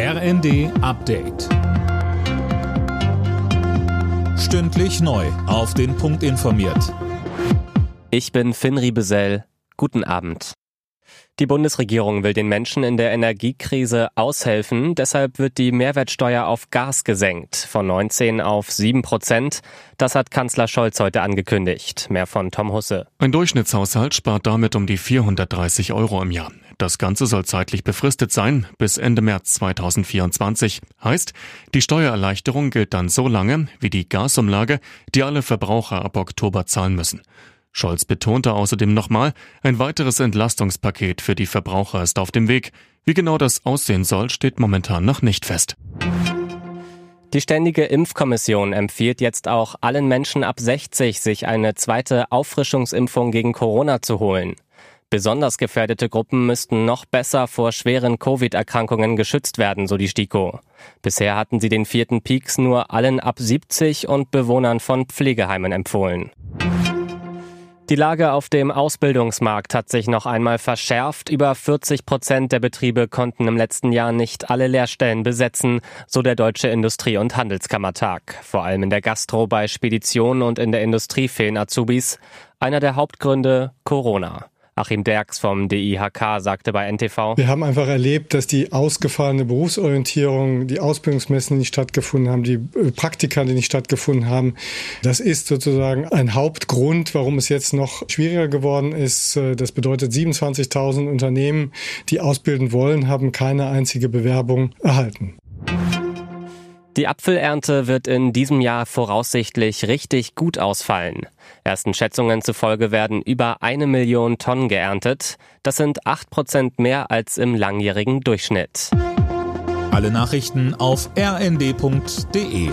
RND Update. Stündlich neu. Auf den Punkt informiert. Ich bin Finn Riebesell. Guten Abend. Die Bundesregierung will den Menschen in der Energiekrise aushelfen. Deshalb wird die Mehrwertsteuer auf Gas gesenkt. Von 19 auf 7 Prozent. Das hat Kanzler Scholz heute angekündigt. Mehr von Tom Husse. Ein Durchschnittshaushalt spart damit um die 430 Euro im Jahr. Das Ganze soll zeitlich befristet sein, bis Ende März 2024. Heißt, die Steuererleichterung gilt dann so lange wie die Gasumlage, die alle Verbraucher ab Oktober zahlen müssen. Scholz betonte außerdem nochmal, ein weiteres Entlastungspaket für die Verbraucher ist auf dem Weg. Wie genau das aussehen soll, steht momentan noch nicht fest. Die Ständige Impfkommission empfiehlt jetzt auch allen Menschen ab 60, sich eine zweite Auffrischungsimpfung gegen Corona zu holen. Besonders gefährdete Gruppen müssten noch besser vor schweren Covid-Erkrankungen geschützt werden, so die STIKO. Bisher hatten sie den vierten Peaks nur allen ab 70 und Bewohnern von Pflegeheimen empfohlen. Die Lage auf dem Ausbildungsmarkt hat sich noch einmal verschärft. Über 40 Prozent der Betriebe konnten im letzten Jahr nicht alle Lehrstellen besetzen, so der Deutsche Industrie- und Handelskammertag. Vor allem in der Gastro, bei Speditionen und in der Industrie fehlen Azubis. Einer der Hauptgründe Corona. Achim Derks vom DIHK sagte bei NTV. Wir haben einfach erlebt, dass die ausgefallene Berufsorientierung, die Ausbildungsmessen, die nicht stattgefunden haben, die äh, Praktika, die nicht stattgefunden haben, das ist sozusagen ein Hauptgrund, warum es jetzt noch schwieriger geworden ist. Äh, das bedeutet, 27.000 Unternehmen, die ausbilden wollen, haben keine einzige Bewerbung erhalten. Die Apfelernte wird in diesem Jahr voraussichtlich richtig gut ausfallen. Ersten Schätzungen zufolge werden über eine Million Tonnen geerntet. Das sind acht Prozent mehr als im langjährigen Durchschnitt. Alle Nachrichten auf rnd.de